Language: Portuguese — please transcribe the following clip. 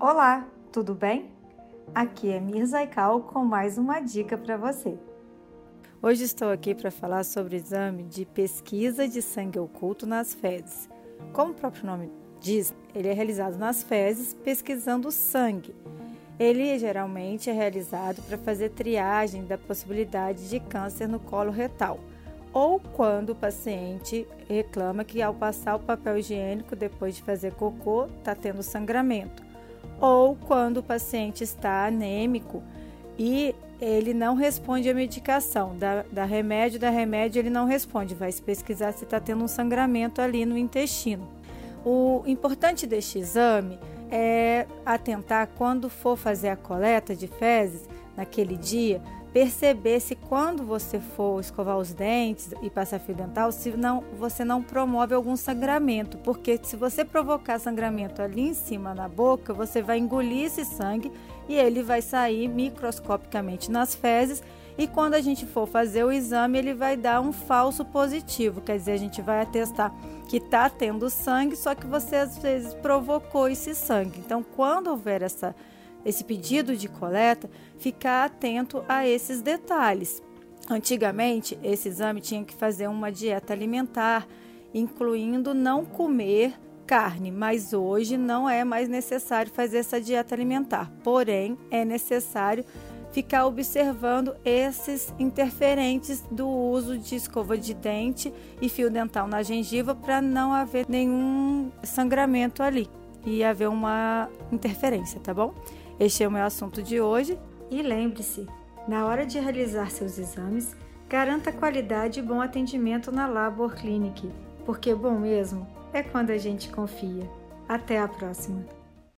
Olá, tudo bem? Aqui é Mirza Aikal com mais uma dica para você. Hoje estou aqui para falar sobre o exame de pesquisa de sangue oculto nas fezes. Como o próprio nome diz, ele é realizado nas fezes pesquisando o sangue. Ele geralmente é realizado para fazer triagem da possibilidade de câncer no colo retal ou quando o paciente reclama que ao passar o papel higiênico depois de fazer cocô está tendo sangramento ou quando o paciente está anêmico e ele não responde à medicação, da, da remédio, da remédio ele não responde, vai se pesquisar se está tendo um sangramento ali no intestino. O importante deste exame é atentar quando for fazer a coleta de fezes naquele dia, perceber se quando você for escovar os dentes e passar fio dental, se não, você não promove algum sangramento, porque se você provocar sangramento ali em cima na boca, você vai engolir esse sangue e ele vai sair microscopicamente nas fezes. E quando a gente for fazer o exame, ele vai dar um falso positivo, quer dizer, a gente vai atestar que está tendo sangue, só que você às vezes provocou esse sangue. Então, quando houver essa esse pedido de coleta, ficar atento a esses detalhes. Antigamente, esse exame tinha que fazer uma dieta alimentar, incluindo não comer carne, mas hoje não é mais necessário fazer essa dieta alimentar. Porém, é necessário ficar observando esses interferentes do uso de escova de dente e fio dental na gengiva para não haver nenhum sangramento ali e haver uma interferência, tá bom? Este é o meu assunto de hoje. E lembre-se, na hora de realizar seus exames, garanta qualidade e bom atendimento na Labor Clinic, porque bom mesmo é quando a gente confia. Até a próxima!